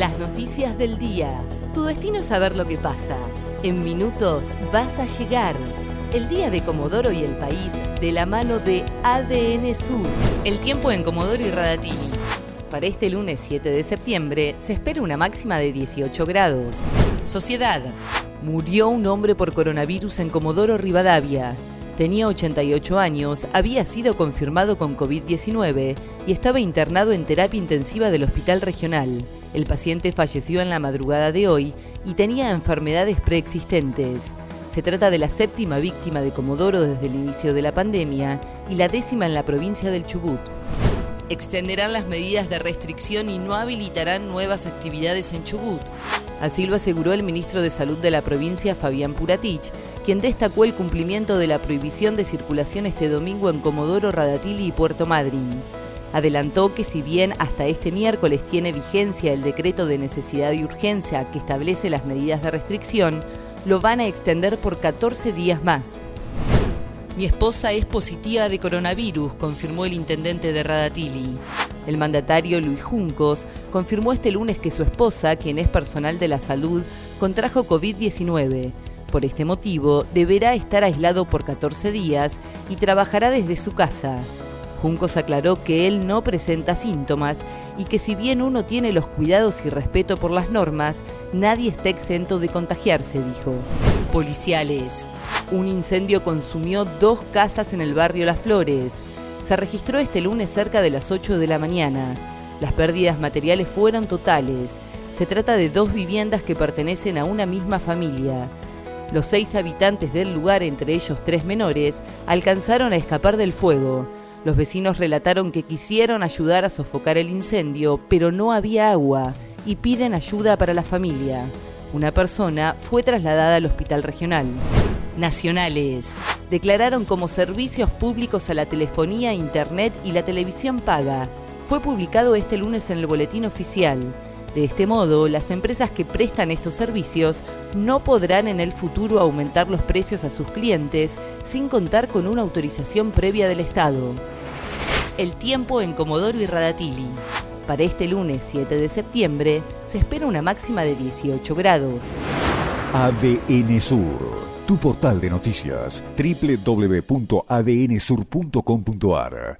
Las noticias del día. Tu destino es saber lo que pasa. En minutos vas a llegar. El día de Comodoro y el país de la mano de ADN Sur. El tiempo en Comodoro y Radatili. Para este lunes 7 de septiembre se espera una máxima de 18 grados. Sociedad. Murió un hombre por coronavirus en Comodoro Rivadavia. Tenía 88 años, había sido confirmado con COVID-19 y estaba internado en terapia intensiva del Hospital Regional. El paciente falleció en la madrugada de hoy y tenía enfermedades preexistentes. Se trata de la séptima víctima de Comodoro desde el inicio de la pandemia y la décima en la provincia del Chubut. Extenderán las medidas de restricción y no habilitarán nuevas actividades en Chubut. Así lo aseguró el ministro de Salud de la provincia, Fabián Puratich, quien destacó el cumplimiento de la prohibición de circulación este domingo en Comodoro, Radatili y Puerto Madryn. Adelantó que si bien hasta este miércoles tiene vigencia el decreto de necesidad y urgencia que establece las medidas de restricción, lo van a extender por 14 días más. Mi esposa es positiva de coronavirus, confirmó el intendente de Radatili. El mandatario Luis Juncos confirmó este lunes que su esposa, quien es personal de la salud, contrajo COVID-19. Por este motivo, deberá estar aislado por 14 días y trabajará desde su casa. Juncos aclaró que él no presenta síntomas y que si bien uno tiene los cuidados y respeto por las normas, nadie está exento de contagiarse, dijo. Policiales. Un incendio consumió dos casas en el barrio Las Flores se registró este lunes cerca de las 8 de la mañana. Las pérdidas materiales fueron totales. Se trata de dos viviendas que pertenecen a una misma familia. Los seis habitantes del lugar, entre ellos tres menores, alcanzaron a escapar del fuego. Los vecinos relataron que quisieron ayudar a sofocar el incendio, pero no había agua y piden ayuda para la familia. Una persona fue trasladada al hospital regional. Nacionales declararon como servicios públicos a la telefonía, internet y la televisión paga. Fue publicado este lunes en el boletín oficial. De este modo, las empresas que prestan estos servicios no podrán en el futuro aumentar los precios a sus clientes sin contar con una autorización previa del Estado. El tiempo en Comodoro y Radatili. Para este lunes 7 de septiembre se espera una máxima de 18 grados. ADN Sur tu portal de noticias www.adnsur.com.ar